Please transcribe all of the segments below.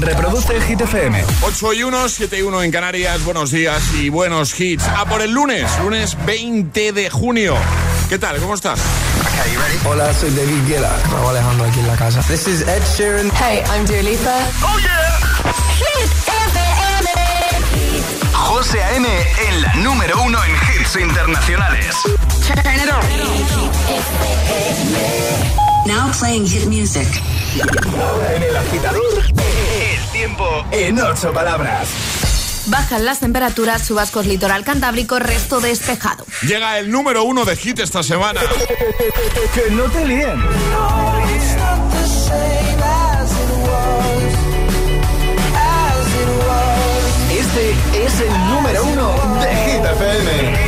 Reproduce Hit FM. 8 y 1, 7 y 1 en Canarias. Buenos días y buenos hits. A por el lunes, lunes 20 de junio. ¿Qué tal? ¿Cómo estás? Hola, soy David Guetta. Raúl Alejandro aquí en la casa. This is Ed Sheeran. Hey, I'm Dua Lipa. ¡Oh, yeah! Hit FM. José A.M. en la número uno en hits internacionales. Turn it on. Now playing hit music. Ahora en el agitador, el tiempo en ocho palabras. Bajan las temperaturas, chubascos litoral cantábrico, resto despejado. Llega el número uno de hit esta semana. Que no te líen. Este es el número uno de Hit FM.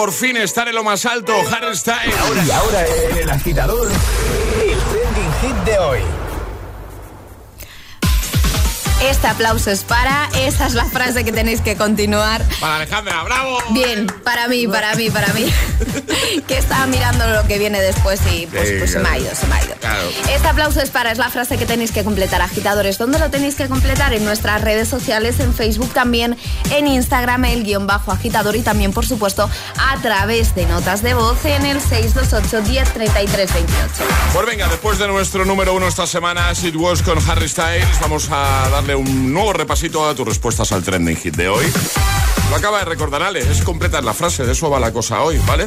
Por fin estar en lo más alto, Harry Styles. Y ahora en el agitador, el trending hit de hoy. Este aplauso es para, esa es la frase que tenéis que continuar. Para Alejandra, bravo. Bien, para mí, para mí, para mí. que estaba mirando lo que viene después y pues, pues se me ha ido, se me ha ido. Claro. Este aplauso es para, es la frase que tenéis que completar, agitadores. ¿Dónde lo tenéis que completar? En nuestras redes sociales, en Facebook también, en Instagram, el guion bajo agitador y también, por supuesto, a través de notas de voz en el 628 10 33 28. Pues venga, después de nuestro número uno esta semana, It Was con Harry Styles, vamos a darle un nuevo repasito a tus respuestas al trending hit de hoy. Lo acaba de recordar Ale, es completar la frase, de eso va la cosa hoy, ¿vale?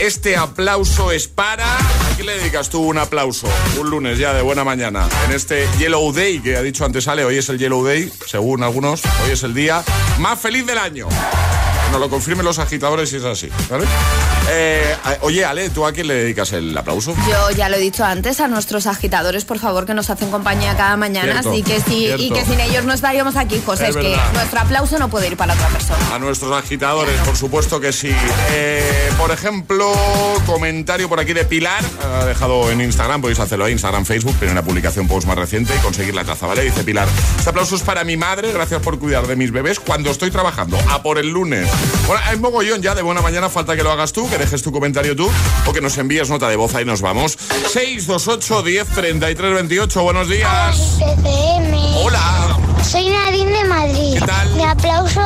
Este aplauso es para... ¿A quién le dedicas tú un aplauso? Un lunes ya de buena mañana. En este Yellow Day, que ha dicho antes Ale, hoy es el Yellow Day, según algunos, hoy es el día más feliz del año. Nos lo confirmen los agitadores si es así, ¿vale? Eh, oye, Ale, ¿tú a quién le dedicas el aplauso? Yo ya lo he dicho antes a nuestros agitadores, por favor, que nos hacen compañía cada mañana, Cierto, así que sí, y que sin ellos no estaríamos aquí, José. Es Es, que nuestro aplauso no puede ir para otra persona. A nuestros agitadores, por supuesto que sí. Eh, por ejemplo, comentario por aquí de Pilar. Ha dejado en Instagram, podéis hacerlo ahí, Instagram, Facebook, primera publicación post más reciente y conseguir la taza, ¿vale? Dice Pilar. Este aplauso es para mi madre, gracias por cuidar de mis bebés cuando estoy trabajando. A por el lunes. Bueno, hay mogollón ya de buena mañana, falta que lo hagas tú, que dejes tu comentario tú o que nos envíes nota de voz, ahí nos vamos. 628 10 33 28, buenos días. Hola. Soy Nadine de Madrid. Madrid. ¿Qué tal? Mi aplauso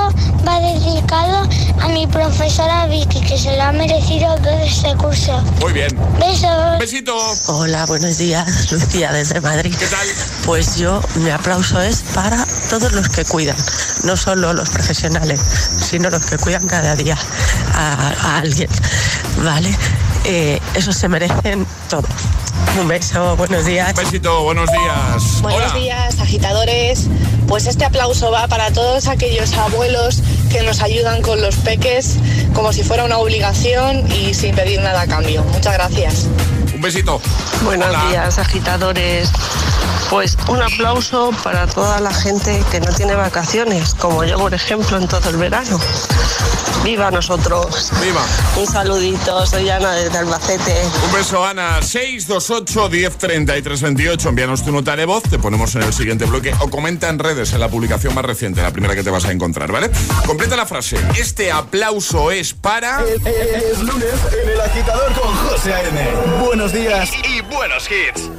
va dedicado a mi profesora Vicky, que se lo ha merecido todo este curso. Muy bien. Besos. Besito. Hola, buenos días, Lucía desde Madrid. ¿Qué tal? Pues yo, mi aplauso es para todos los que cuidan, no solo los profesionales, sino los que cuidan cada día a, a alguien, ¿vale? Eh, esos se merecen todo. Un beso, buenos días. Besito, buenos días. Buenos Hola. días, agitadores. Pues este aplauso va para todos aquellos abuelos que nos ayudan con los peques como si fuera una obligación y sin pedir nada a cambio. Muchas gracias. Un besito. Buenos Hola. días, agitadores. Pues un aplauso para toda la gente que no tiene vacaciones, como yo, por ejemplo, en todo el verano. ¡Viva nosotros! Viva. Un saludito, soy Ana desde Albacete. Un beso, Ana. 628 10 33 28. Envíanos tu nota de voz, te ponemos en el siguiente bloque o comenta en redes en la publicación más reciente, la primera que te vas a encontrar, ¿vale? Completa la frase. Este aplauso es para. Es, es lunes en el agitador con José A.M. Buenos días y buenos hits.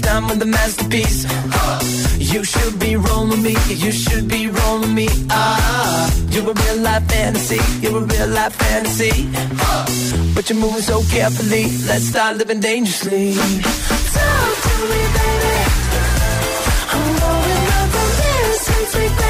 Time with the masterpiece. You should be rolling me, you should be rolling me. Ah, you're a real life fantasy, you're a real life fantasy. But you're moving so carefully. Let's start living dangerously. Talk to me, baby. I'm going up from here since we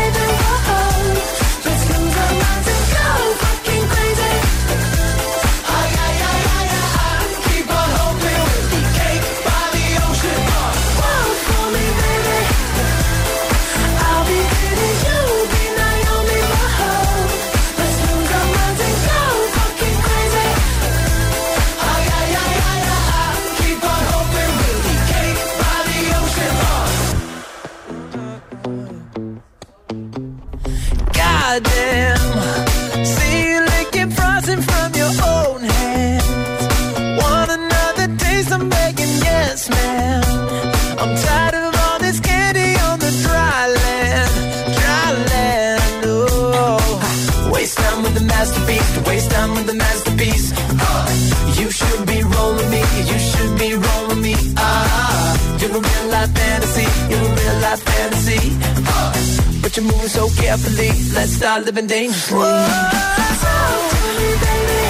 but you're moving so carefully. Let's start living dangerously. Talk to me, baby.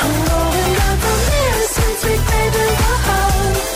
I'm going up from here since we baby. Whoa. Let's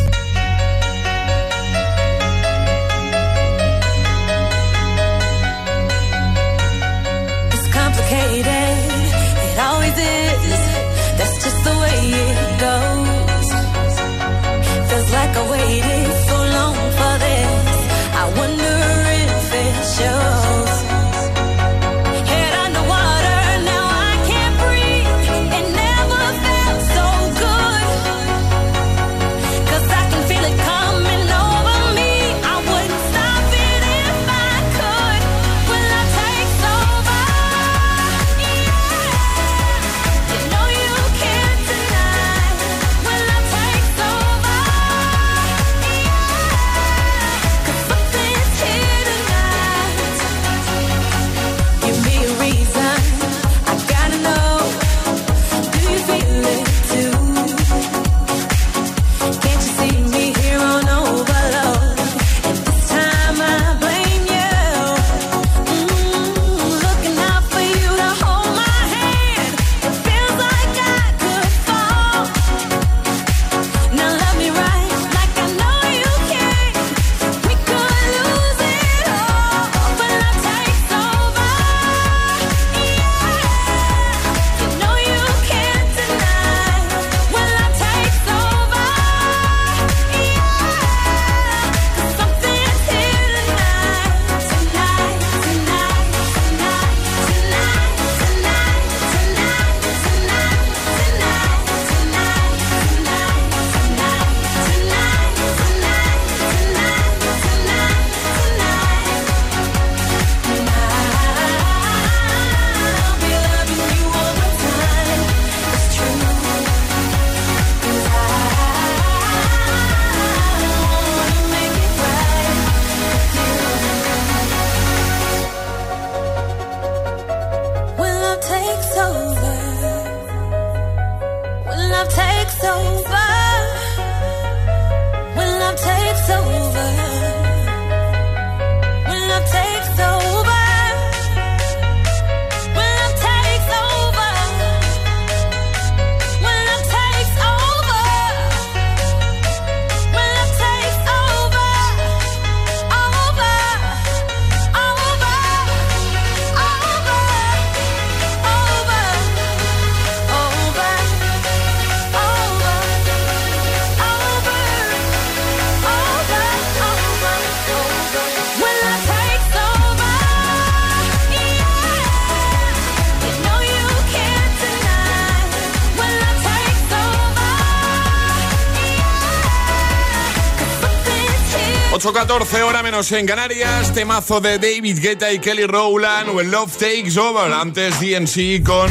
14 horas menos en Canarias, temazo de David Guetta y Kelly Rowland o el Love Takes Over, antes DNC con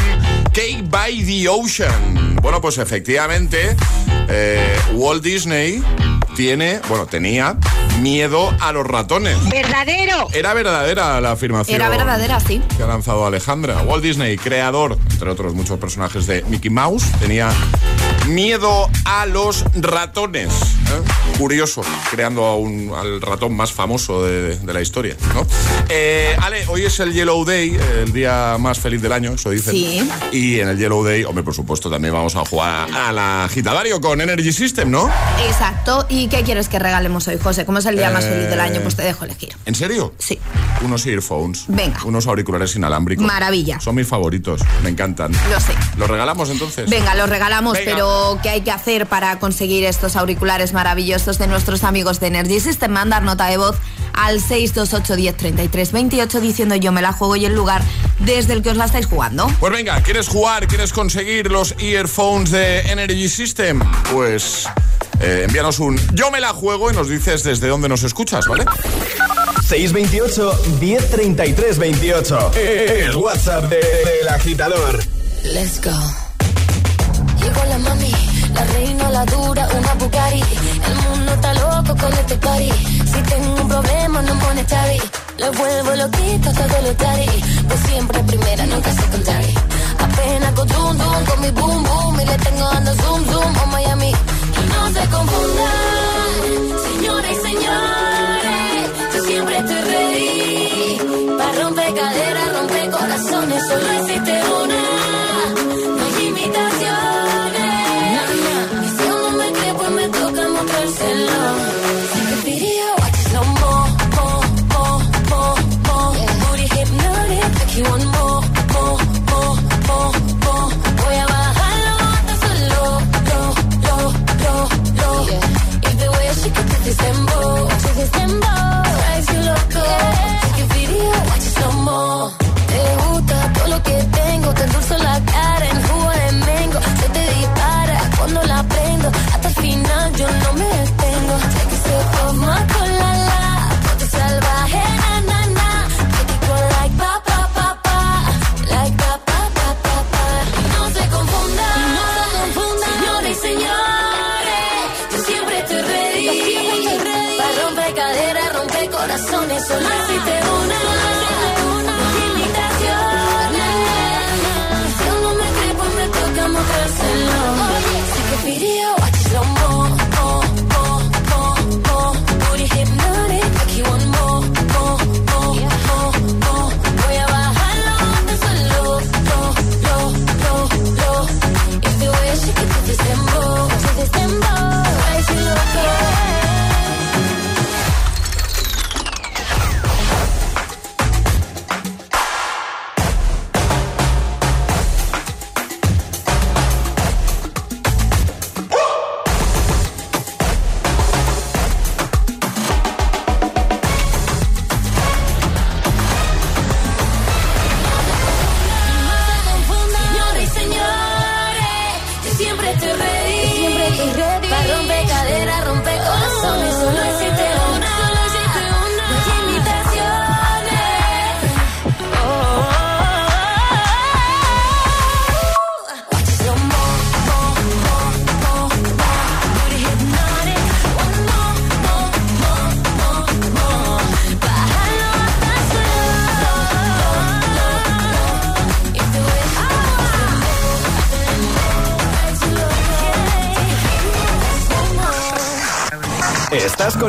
Cake by the Ocean. Bueno, pues efectivamente, eh, Walt Disney tiene, bueno, tenía miedo a los ratones. ¡Verdadero! Era verdadera la afirmación. Era verdadera, sí. Que ha lanzado Alejandra. Walt Disney, creador, entre otros muchos personajes de Mickey Mouse, tenía miedo a los ratones. ¿eh? Curioso, creando a un- al ratón más famoso de, de la historia. ¿no? Eh, Ale, hoy es el Yellow Day, el día más feliz del año, eso dicen. Sí. Y en el Yellow Day, hombre, por supuesto, también vamos a jugar a la agitadario con Energy System, ¿no? Exacto. ¿Y qué quieres que regalemos hoy, José? Como es el día más feliz del año, pues te dejo elegir. ¿En serio? Sí. Unos earphones. Venga. Unos auriculares inalámbricos. Maravilla. Son mis favoritos, me encantan. Lo sé. ¿Los regalamos entonces? Venga, los regalamos, Venga. pero ¿qué hay que hacer para conseguir estos auriculares maravillosos de nuestros amigos de Energy System? Mandar nota de voz al 628 10 33 28 diciendo yo me la juego y el lugar desde el que os la estáis jugando. Pues venga, ¿quieres jugar? ¿Quieres conseguir los earphones de Energy System? Pues eh, envíanos un yo me la juego y nos dices desde dónde nos escuchas, ¿vale? 628 1033 28. El WhatsApp de- del agitador. Let's go. Llegó la mami, la reina, la dura, una Bugatti. El mundo está loco con este party. Si tengo un problema, no chavi. Lo vuelvo loquito, todo lo tari. Pues siempre primera, nunca secondary. Apenas con zoom, zoom, con mi boom, boom. Y le tengo dando zoom, zoom a Miami. Y no se confundan, señoras y señores. Yo siempre estoy ready. Para romper caderas, romper corazones, solo existe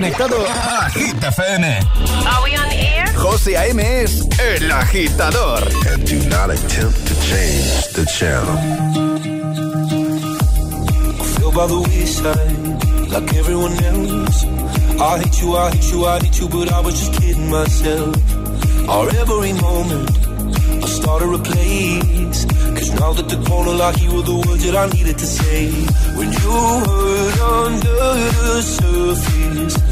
conectado a Hit FM. Are we on air? José A.M. es el agitador. And do not attempt to change the channel. feel by the wayside like everyone else. I hate you, I hate you, I hate you, but I was just kidding myself. Our every moment, I started a place. Cause now that the corner lock, you were the words that I needed to say. When you hurt under the surface,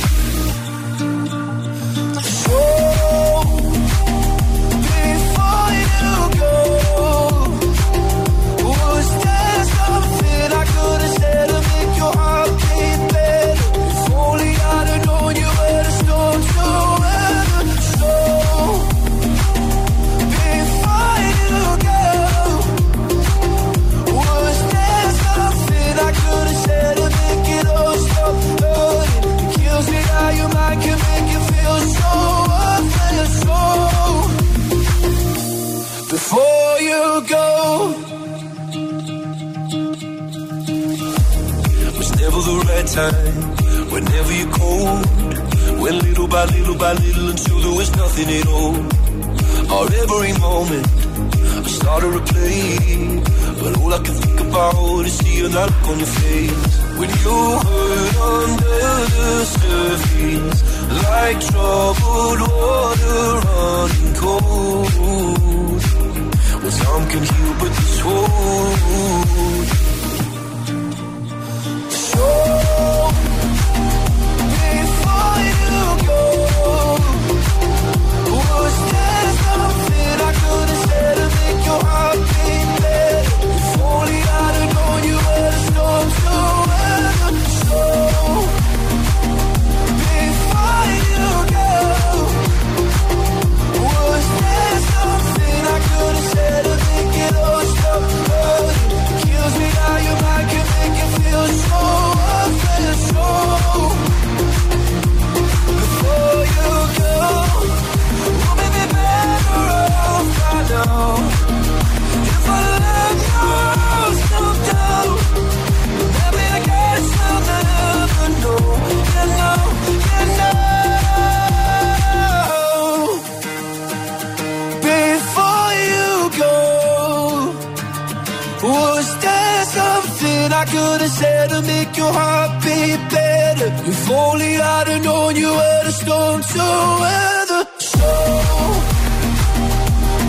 Only I'd have known you were the storm to weather. So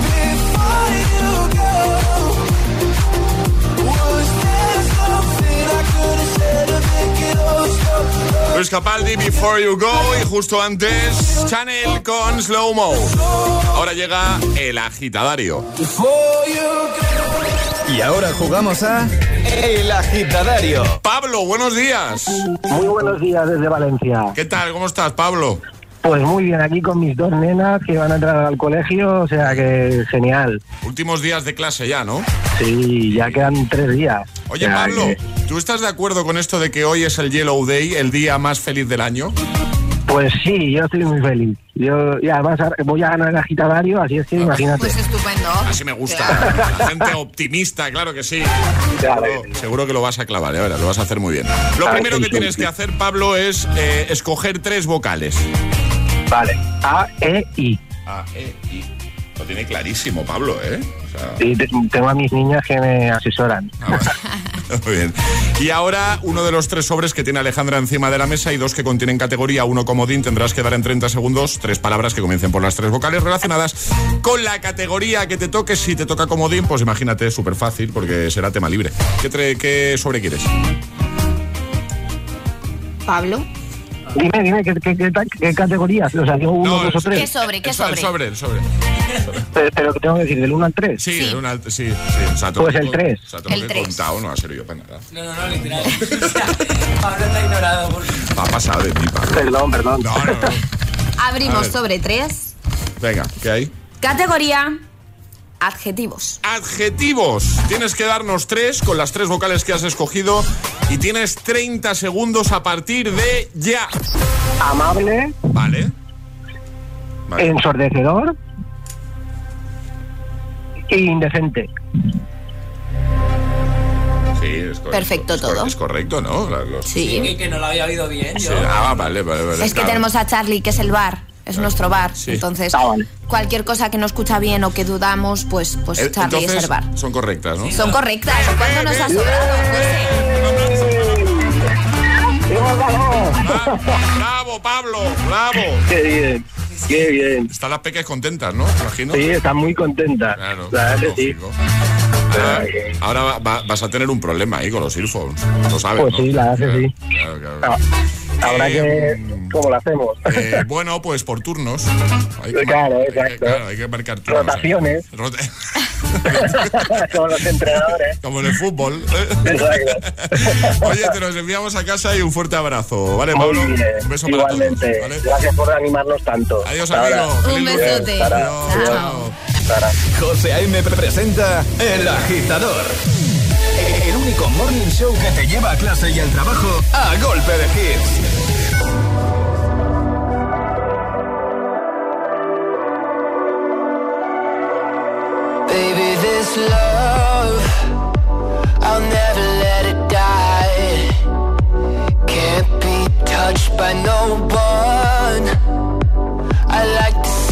before you go, was there something I could have said to make it all stop? Luis Capaldi, Before You Go. Y justo antes, Chanel con Slow Mo. Ahora llega el agitadario. Before you go. Y ahora jugamos a El agitadario. Pablo, buenos días. Muy buenos días desde Valencia. ¿Qué tal? ¿Cómo estás, Pablo? Pues muy bien, aquí con mis dos nenas que van a entrar al colegio, o sea que genial. Últimos días de clase ya, ¿no? Sí, ya quedan tres días. Oye, O sea Pablo, que- ¿tú estás de acuerdo con esto de que hoy es el Yellow Day, el día más feliz del año? Pues sí, yo estoy muy feliz. Yo, y además ahora voy a ganar el agitadario, así es que imagínate. Pues estupendo. Así me gusta. La gente optimista, claro que sí. Seguro, seguro que lo vas a clavar, ya verás, lo vas a hacer muy bien. Lo primero sí, que sí, tienes sí. que hacer, Pablo, es eh, escoger tres vocales. Vale, A, E, I. A, E, I. Lo tiene clarísimo, Pablo, ¿eh? O sea, Y te- tengo a mis niñas que me asesoran. Muy bien. Y ahora uno de los tres sobres que tiene Alejandra encima de la mesa y dos que contienen categoría, uno comodín, tendrás que dar en 30 segundos tres palabras que comiencen por las tres vocales relacionadas con la categoría que te toque. Si te toca comodín, pues imagínate, súper fácil porque será tema libre. ¿Qué, tre- qué sobre quieres? Pablo. Dime, dime, ¿qué, qué, qué qué categorías? O sea, digo uno, No, dos o es- tres. ¿Qué sobre? ¿Qué El so- el sobre? sobre, el sobre. Pero, pero que tengo que decir, del 1 al 3. Sí, de una- sí, sí. O sea, Pues el tengo- tres. O sea, te lo El he tres. contado, no va a ser yo para nada. No, no, no, literal. Pablo está ignorado. Por... Va a pasar de ti, Pablo. Perdón, perdón. No, no, no. Abrimos sobre tres. Venga, ¿qué hay? Categoría adjetivos. Adjetivos. Tienes que darnos tres con las tres vocales que has escogido y tienes 30 segundos a partir de ya. Amable, Vale. Vale. ensordecedor, Indecente. Sí, es correcto. Perfecto Es todo. Es correcto, ¿no? Los- Sí. Sí, que no lo había oído bien. Sí, yo. Ah, vale, vale, vale. Es que tenemos a Charlie, que es el bar. Es nuestro bar. Sí. Entonces, Ah, vale. cualquier cosa que no escucha bien o que dudamos, pues, pues Eh, Charlie Entonces, es el bar. son correctas, ¿no? Son correctas. ¿Cuánto nos ha sobrado, Bravo, Pablo, bravo. Qué bien, qué bien. Están las peques contentas, ¿no? Imagino. Sí, está muy contenta. Claro, que sí. Ahora, va- va- vas a tener un problema ahí con los earphones. Lo sabes, Pues ¿no? sí, la que Claro, sí. claro, claro. Ah, Habrá Eh, que... ¿Cómo lo hacemos? Eh, bueno, pues por turnos. Hay que, Claro, hay que- exacto. claro, hay que marcar turnos. Rotaciones. Rota- Como los entrenadores. Como en el fútbol. Exacto. Oye, te nos enviamos a casa y un fuerte abrazo. ¿Vale, Pablo? bien. Un beso para Igualmente. todos. ¿vale? Gracias por animarnos tanto. Adiós, Hasta amigo. ahora. Un besote. Adiós. Chao. Chao. Sara. José A.M. presenta El Agitador. El único morning show que te lleva a clase y al trabajo a golpe de hits. Baby, this love, I'll never let it die. Can't be touched by no one. I like to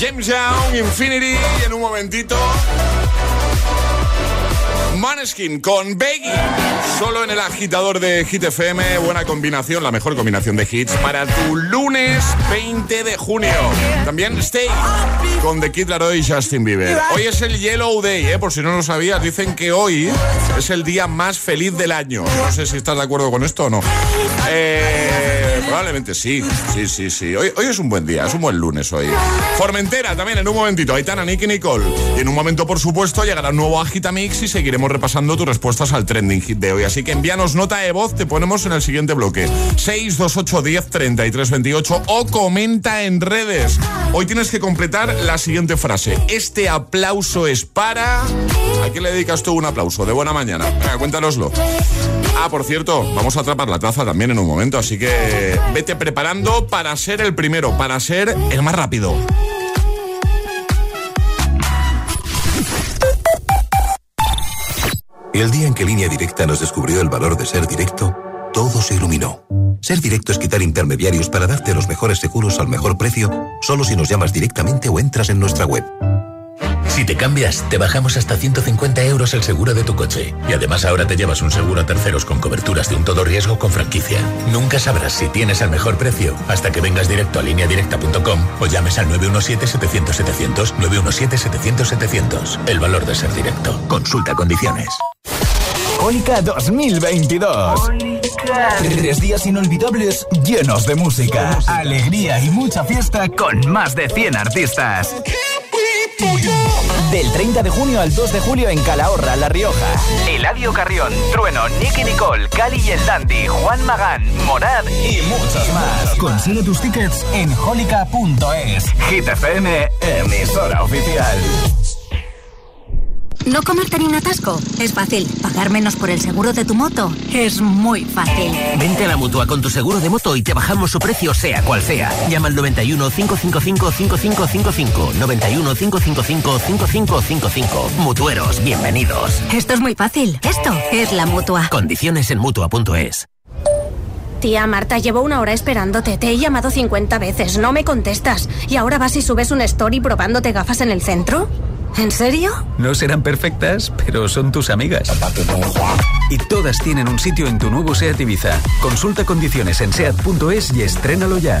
James Young, Infinity, y en un momentito. Maneskin con Beggy, solo en el agitador de Hit FM, buena combinación, la mejor combinación de hits para tu lunes 20 de junio. También Stay con The Kid Laroi y Justin Bieber. Hoy es el Yellow Day, ¿eh? por si no lo sabías, dicen que hoy es el día más feliz del año. No sé si estás de acuerdo con esto o no. Eh, Probablemente sí, sí, sí, sí. Hoy, es un buen día, es un buen lunes hoy. Formentera también en un momentito. Aitana, Nicky, Nicole. Y en un momento, por supuesto, llegará un nuevo Agitamix y seguiremos repasando tus respuestas al trending hit de hoy. Así que envíanos nota de voz, te ponemos en el siguiente bloque. 628 10 33 28 o comenta en redes. Hoy tienes que completar la siguiente frase. Este aplauso es para... ¿A quién le dedicas tú un aplauso? De buena mañana. Venga, cuéntanoslo. Ah, por cierto, vamos a atrapar la taza también en un momento, así que vete preparando para ser el primero, para ser el más rápido. El día en que Línea Directa nos descubrió el valor de ser directo, todo se iluminó. Ser directo es quitar intermediarios para darte los mejores seguros al mejor precio, solo si nos llamas directamente o entras en nuestra web. Si te cambias, te bajamos hasta 150 euros el seguro de tu coche. Y además ahora te llevas un seguro a terceros con coberturas de un todo riesgo con franquicia. Nunca sabrás si tienes el mejor precio hasta que vengas directo a lineadirecta.com o llames al 917-700-700, 917-700-700. El valor de ser directo. Consulta condiciones. Jólica 2022. Tres días inolvidables llenos de música, alegría y mucha fiesta con más de 100 artistas. Del 30 de junio al 2 de julio en Calahorra, La Rioja. Eladio Carrión, Trueno, Nicky Nicole, Cali y el Dandy, Juan Magán, Morad y muchos más. Consigue tus tickets en holica.es. Hit FM, emisora oficial. ¿No comerte ni un atasco? Es fácil. ¿Pagar menos por el seguro de tu moto? Es muy fácil. Vente a la mutua con tu seguro de moto y te bajamos su precio, sea cual sea. Llama al 91 555 5555. 91 555 5555. Mutueros, bienvenidos. Esto es muy fácil. Esto es la mutua. Condiciones en mutua.es. Tía Marta, llevo una hora esperándote. Te he llamado 50 veces. No me contestas. ¿Y ahora vas y subes un story probándote gafas en el centro? ¿En serio? No serán perfectas, pero son tus amigas. Y todas tienen un sitio en tu nuevo SEAT Ibiza. Consulta condiciones en SEAT.es y estrénalo ya.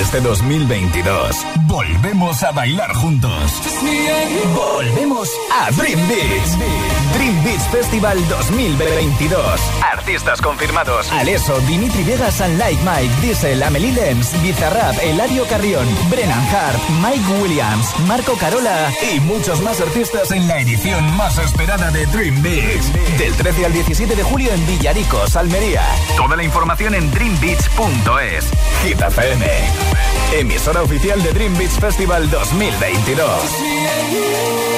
Este 2022 volvemos a bailar juntos. Volvemos a Dream Beach. Dream Beach Festival 2022. Artistas confirmados: Aleso, Dimitri Vegas and Like Mike, Diesel, Amelie Lenz, Bizarrap, Eladio Carrión, Brennan Hart, Mike Williams, Marco Carola y muchos más artistas en la edición más esperada de Dream Beach. Del 13 al 17 de julio en Villaricos, Almería. Toda la información en dreambeach.es. Hit. Emisora oficial de Dream Beach Festival 2022.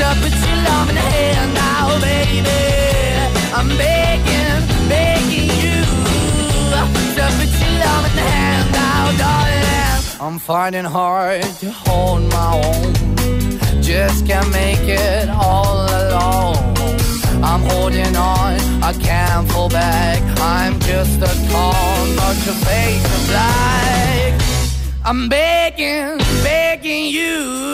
to put your love in the hand now, baby. I'm begging, begging you to put your love in the hand now, darling. I'm finding hard to hold my own. Just can't make it all alone. I'm holding on, I can't fall back. I'm just a call, not your face of black. I'm begging, begging you.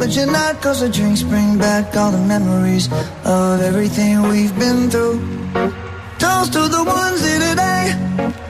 but you're not Cause the drinks bring back all the memories Of everything we've been through. Toast to the ones in today.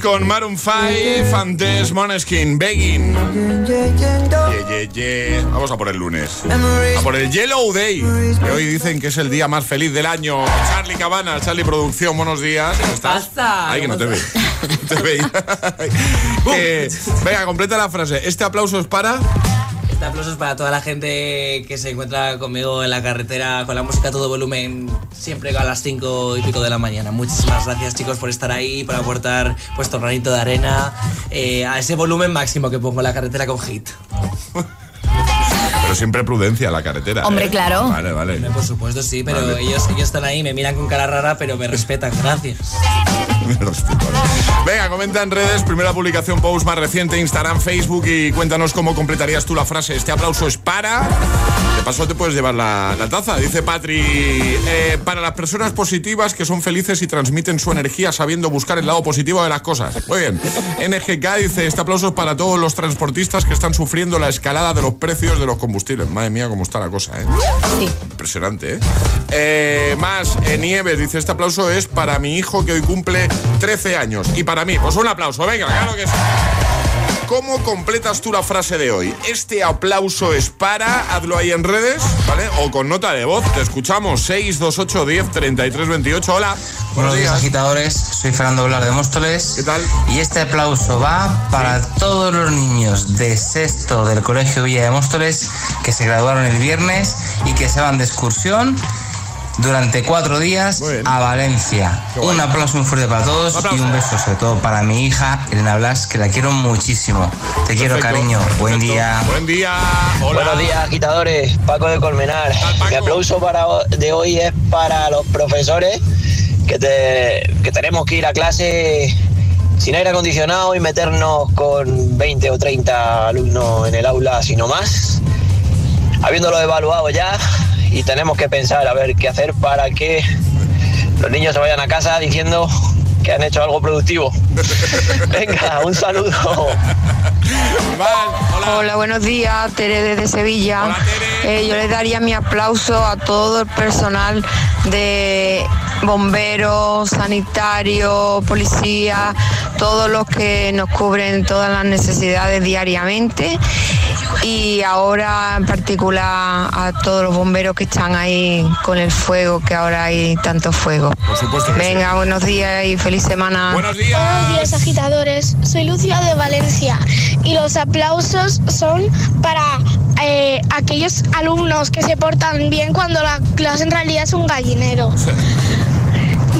con Maroon 5, antes Moneskin, Begging. Ye, ye, ye. Vamos a por el lunes. A por el Yellow Day, que hoy dicen que es el día más feliz del año. Charlie Cabana, Charlie Producción, buenos días. ¿Cómo estás? Ay, que no te veo. te veía. Eh, venga, completa la frase. Este aplauso es para... Este aplauso es para toda la gente que se encuentra conmigo en la carretera con la música a todo volumen, siempre a las 5 y pico de la mañana. Muchísimas gracias chicos por estar ahí, por aportar vuestro granito de arena eh, a ese volumen máximo que pongo en la carretera con hit. Pero siempre prudencia la carretera. Hombre, ¿eh? claro. Vale, vale. Por supuesto sí, pero Vale. ellos, ellos están ahí, me miran con cara rara, pero me respetan, gracias. Venga, comenta en redes, primera publicación post más reciente, Instagram, Facebook y cuéntanos cómo completarías tú la frase. Este aplauso es para... De paso te puedes llevar la, la taza. Dice Patri, eh, para las personas positivas que son felices y transmiten su energía sabiendo buscar el lado positivo de las cosas. Muy bien. NGK dice, este aplauso es para todos los transportistas que están sufriendo la escalada de los precios de los combustibles. Madre mía, cómo está la cosa, ¿eh? Impresionante, ¿eh? Eh, más, eh, Nieves dice, este aplauso es para mi hijo que hoy cumple 13 años. Y para mí, pues un aplauso, venga, claro que sí. ¿Cómo completas tú la frase de hoy? Este aplauso es para, hazlo ahí en redes, ¿vale? O con nota de voz, te escuchamos, 628 10 33 28, hola. Buenos días, agitadores. Soy Fernando Blar de Móstoles. ¿Qué tal? Y este aplauso va para todos los niños de sexto del Colegio Villa de Móstoles que se graduaron el viernes y que se van de excursión durante cuatro días a Valencia. Un aplauso muy fuerte para todos y un beso sobre todo para mi hija Elena Blas, que la quiero muchísimo. Te quiero, Perfecto, cariño. Buen día. Buen día. Hola. Buenos días, agitadores. Paco de Colmenar. Mi aplauso para, de hoy es para los profesores que, te- que tenemos que ir a clase sin aire acondicionado y meternos con 20 o 30 alumnos en el aula, sino más. Habiéndolo evaluado ya y tenemos que pensar a ver qué hacer para que los niños se vayan a casa diciendo que han hecho algo productivo. Venga, un saludo. hola. buenos días, Tere desde Sevilla. Eh, yo le daría mi aplauso a todo el personal de bomberos, sanitarios, policía, todos los que nos cubren todas las necesidades diariamente y ahora en particular a todos los bomberos que están ahí con el fuego, que ahora hay tanto fuego. Por supuesto que Venga, buenos días y feliz semana. Buenos días. Buenos días, agitadores. Soy Lucia de Valencia y los aplausos son para eh, aquellos alumnos que se portan bien cuando la clase en realidad es un gallinero.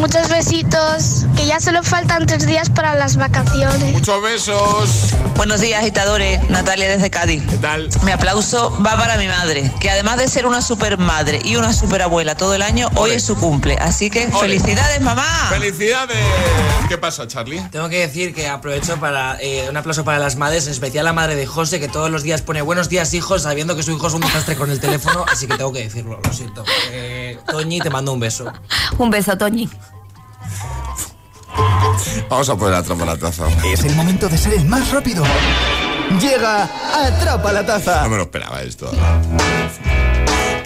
Muchos besitos, que ya solo faltan tres días para las vacaciones. Muchos besos. Buenos días, agitadores. Natalia desde Cádiz. ¿Qué tal? Mi aplauso va para mi madre, que además de ser una super madre y una super abuela todo el año, hoy es su cumple. Así que felicidades, mamá. ¡Felicidades! ¿Qué pasa, Charlie? Tengo que decir que aprovecho para eh, un aplauso para las madres, en especial la madre de José, que todos los días pone buenos días, hijos, sabiendo que su hijo es un desastre con el teléfono, así que tengo que decirlo, lo siento. Eh, Toñi, te mando un beso. Un beso, Toñi. Vamos a poner atrapa la taza. Es el momento de ser el más rápido. Llega Atrapa la taza. No me lo esperaba esto.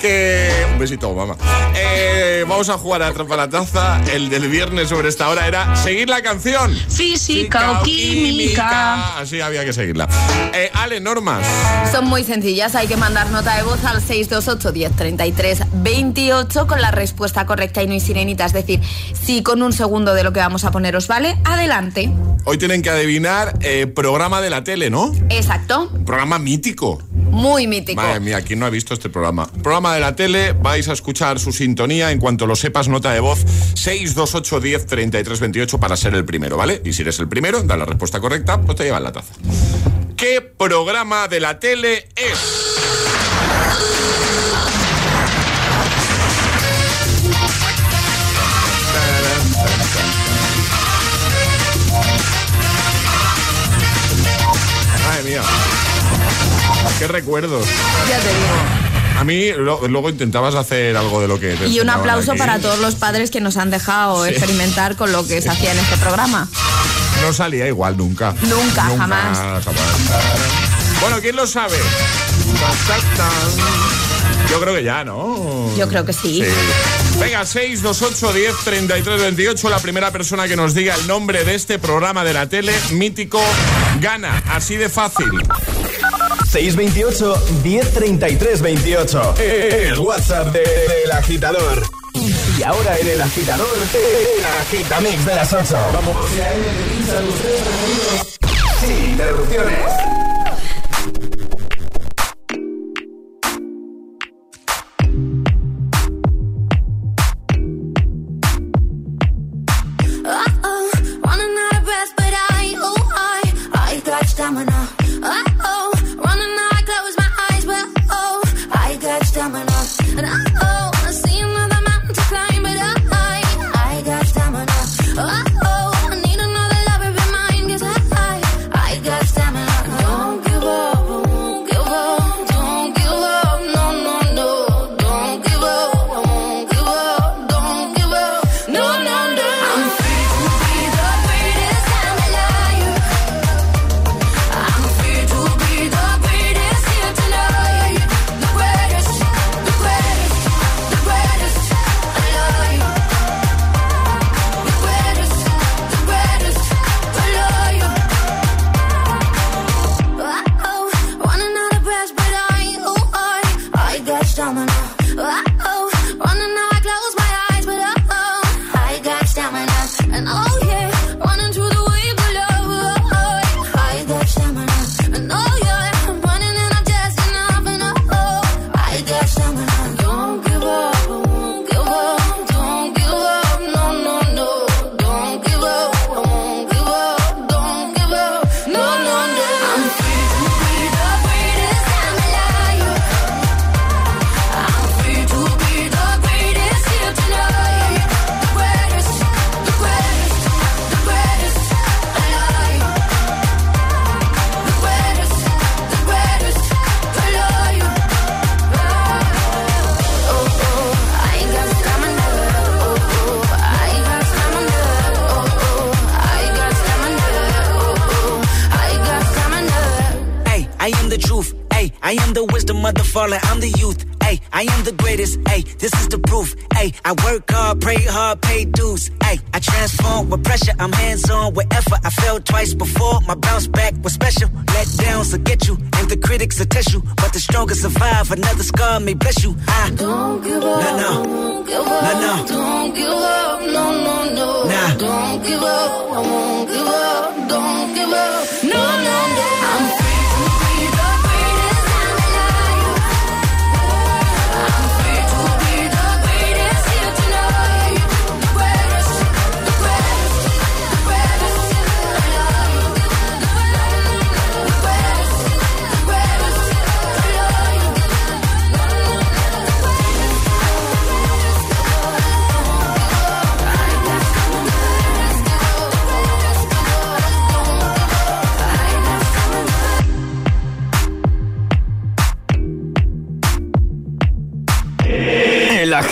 Que... Un besito, mamá. Eh, vamos a jugar a Atrapa la Taza. El del viernes sobre esta hora era seguir la canción. Física o química. Así había que seguirla. Eh, Ale, normas. Son muy sencillas, hay que mandar nota de voz al 628 1033 28 con la respuesta correcta y no hay sirenita, es decir, si con un segundo de lo que vamos a poneros vale, adelante. Hoy tienen que adivinar eh, programa de la tele, ¿no? Exacto, Programa mítico. Muy mítico. Madre mía, ¿quién no ha visto este programa? Programa de la tele, vais a escuchar su sintonía en cuanto lo sepas, nota de voz 628 10 33 28 para ser el primero, ¿vale? Y si eres el primero, da la respuesta correcta, pues te llevan la taza. ¿Qué programa de la tele es? Madre mía. Qué recuerdos. Ya te digo. A mí lo- luego intentabas hacer algo de lo que... te Y un aplauso aquí. para todos los padres que nos han dejado Sí. experimentar con lo que se hacía en este programa. No salía igual nunca. Nunca, jamás. jamás. Bueno, ¿quién lo sabe? Yo creo que ya, ¿no? Yo creo que sí. Sí. Venga, 628 10 33 28. La primera persona que nos diga el nombre de este programa de la tele mítico gana. Así de fácil. 628 1033 28. El WhatsApp de- del agitador. Y ahora en el agitador, el agitamix de las 8. Vamos. Sin interrupciones. I'm hands on wherever I fell twice before. My bounce back was special. Let downs will get you, and the critics will test you. But the strongest survive. Another scar may bless you. I don't give up. No, no. Don't give up. No, no. Don't give up. No, no, no. Nah. Don't give up. I won't give up. Don't give up. No.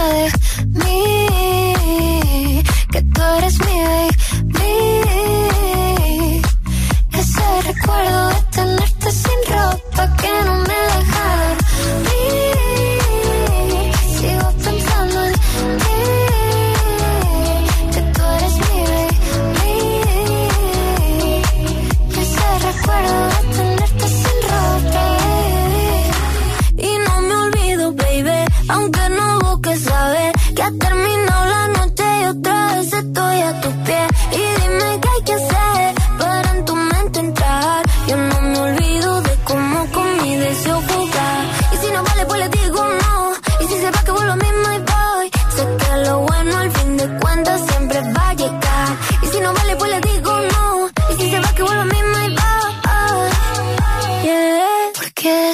love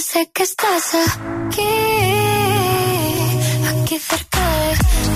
sé que estás aquí, aquí cerca de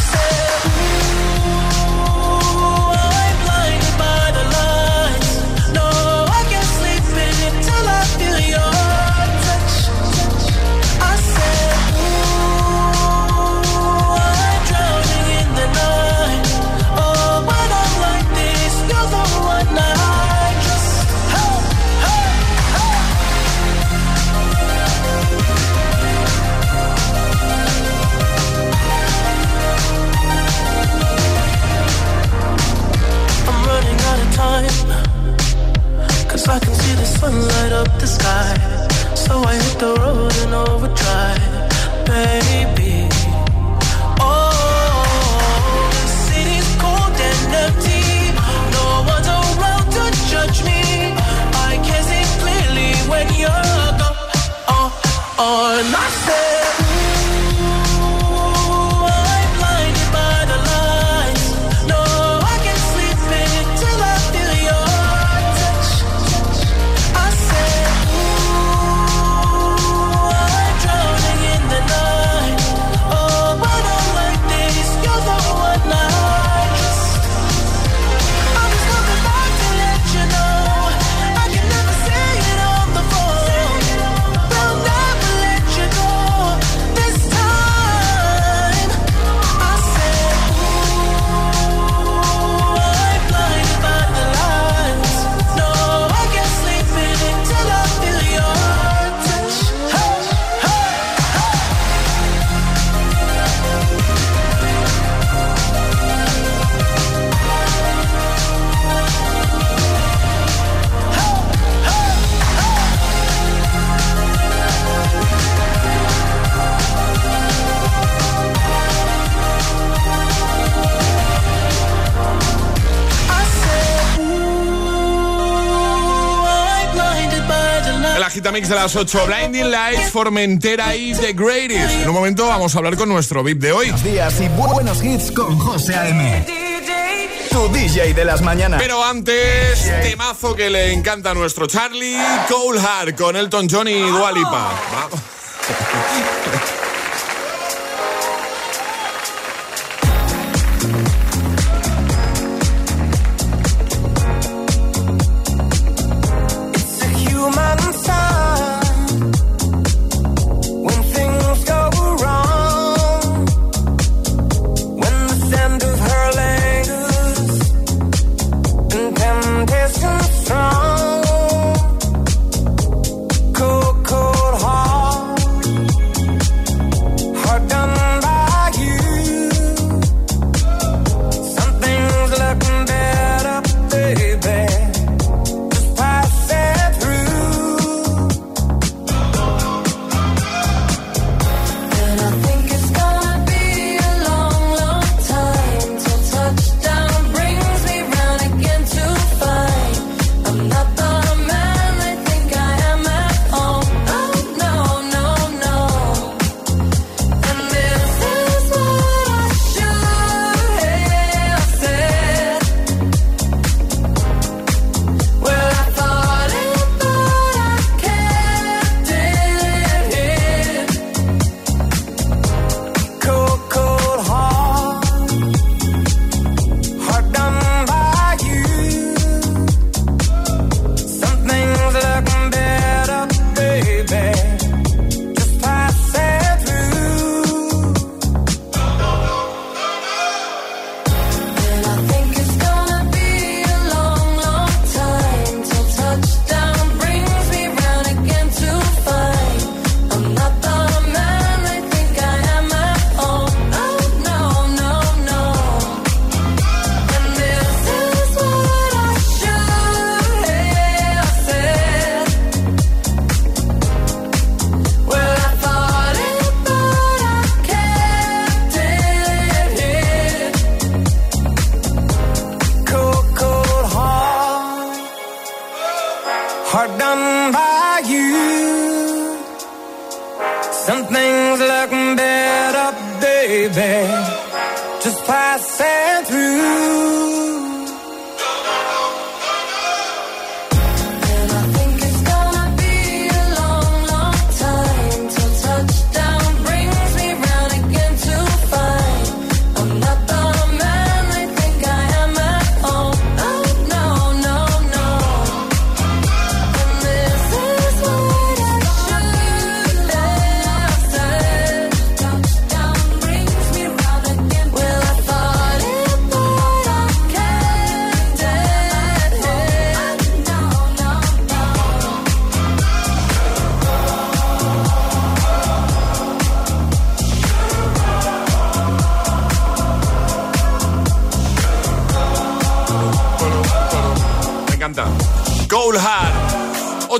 overdrive, babe. de las 8, Blinding Lights, Formentera y The Greatest. En un momento vamos a hablar con nuestro VIP de hoy. Buenos días y buenos hits con José A.M. Tu DJ de las mañanas. Pero antes, temazo que le encanta a nuestro Charlie, Cole Hart con Elton John y Dualipa. Ah. Vamos.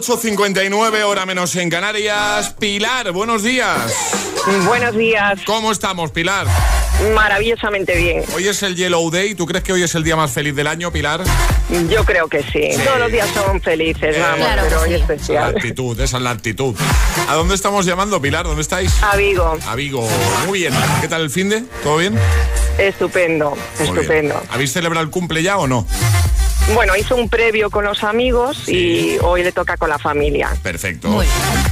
8.59, hora menos en Canarias. Pilar, buenos días. Buenos días. ¿Cómo estamos, Pilar? Maravillosamente bien. Hoy es el Yellow Day. ¿Tú crees que hoy es el día más feliz del año, Pilar? Yo creo que sí. Sí. Todos los días son felices, vamos, Claro pero hoy. La especial. actitud, esa es la actitud. ¿A dónde estamos llamando, Pilar? ¿Dónde estáis? A Vigo. A Vigo. Muy bien. ¿Qué tal el fin de? ¿Todo bien? Estupendo, Muy bien. estupendo. ¿Habéis celebrado el cumple ya o no? Bueno, hizo un previo con los amigos y hoy le toca con la familia. Perfecto.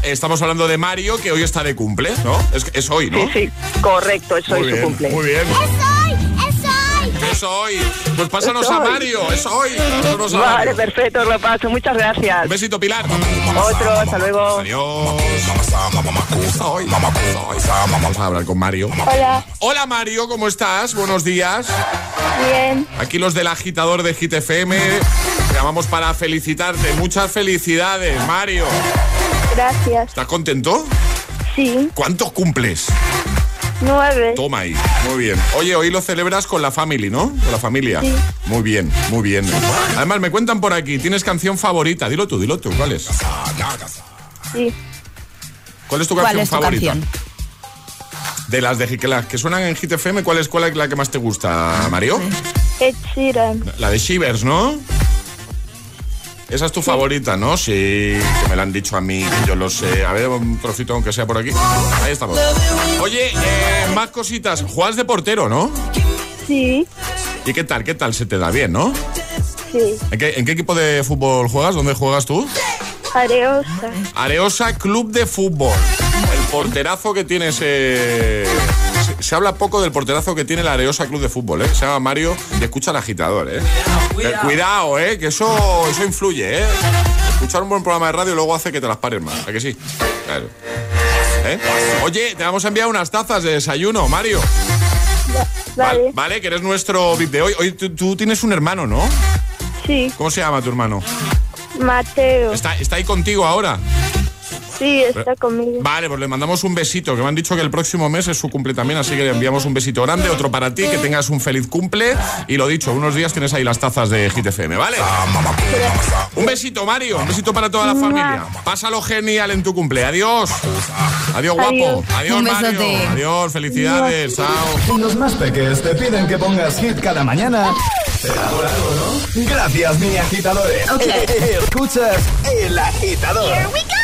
Estamos hablando de Mario, que hoy está de cumple, ¿no? Es, es hoy, ¿no? Sí, sí, correcto, Muy es su bien, cumple. Muy bien. Es hoy. Pues pásanos a hoy. Mario, es hoy. Pásanos a Vale, Mario. perfecto, lo paso. Muchas gracias. Un besito, Pilar. Otro, hasta luego. Adiós. Hoy. Vamos a hablar con Mario. Hola. Hola Mario, ¿cómo estás? Buenos días. Bien. Aquí los del agitador de Hit FM. Te llamamos para felicitarte. Muchas felicidades, Mario. Gracias. ¿Estás contento? Sí. ¿Cuántos cumples? Nueve. Toma ahí. Muy bien. Oye, hoy lo celebras con la family, ¿no? Con la familia. Sí. Muy bien, muy bien. Además, me cuentan por aquí, tienes canción favorita. Dilo tú, dilo tú. ¿Cuál es? Sí. ¿Cuál es tu ¿Cuál canción es tu favorita? canción? De las de que, las que suenan en Hit FM, ¿cuál es, cuál es la que más te gusta, Mario? Ed Sheeran. La de Shivers, ¿no? Esa es tu favorita, ¿no? Sí, que me la han dicho a mí, yo lo sé. A ver, un trocito aunque sea por aquí. Ahí estamos. Oye, eh, más cositas. Juegas de portero, ¿no? Sí. ¿Y qué tal? ¿Qué tal? Se te da bien, ¿no? Sí. ¿En qué, en qué equipo de fútbol juegas? ¿Dónde juegas tú? Areosa. Areosa Club de Fútbol. El porterazo que tiene ese... Se, habla poco del porterazo que tiene la Areosa Club de Fútbol, ¿eh? Se llama Mario y escucha al agitador, ¿eh? Eh, Cuidado, ¿eh? Que eso, eso influye, ¿eh? Escuchar un buen programa de radio luego hace que te las pares más. ¿A que sí? Claro. ¿Eh? Oye, te vamos a enviar unas tazas de desayuno, Mario. Vale. Vale, que eres nuestro VIP de hoy. Hoy tú, tú tienes un hermano, ¿no? Sí. ¿Cómo se llama tu hermano? Mateo. ¿Está, está ahí contigo ahora? Sí, está conmigo. Vale, pues le mandamos un besito, que me han dicho que el próximo mes es su cumple también, así que le enviamos un besito grande, otro para ti, que tengas un feliz cumple. Y lo dicho, unos días tienes ahí las tazas de Hit FM, ¿vale? Un besito, Mario, un besito para toda la familia. Pásalo genial en tu cumple. Adiós. Adiós, guapo. Adiós. Mario. Adiós, felicidades. Chao. Los más peques te piden que pongas hit cada mañana. Gracias, mi agitadores. Escuchas El Agitador.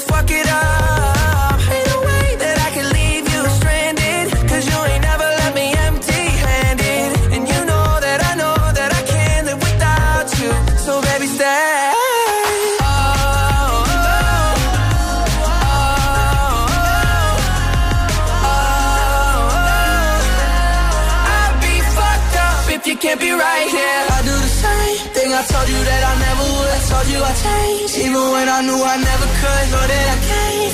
fuck it up. Ain't way that I can leave you you ain't left me empty handed. And you know that I know that I can't live without you. So baby, stay. Can't be right. I do the same thing I told you that I never would. I told you I changed, even when I knew I never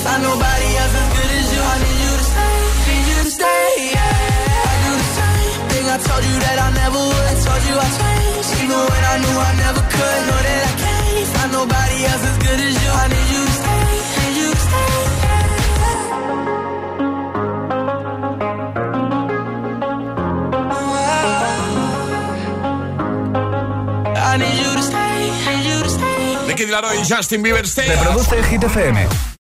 find nobody else as good as you. I need you to stay, need you to stay. Yeah. I do the same thing I told you that I never would. I told you I changed, even when I knew I never could. Know that I can't find nobody else as good as you. I need you to stay, need you to stay. Nicky Dilaro y Justin Bieber Stay. Reproduce Hit FM.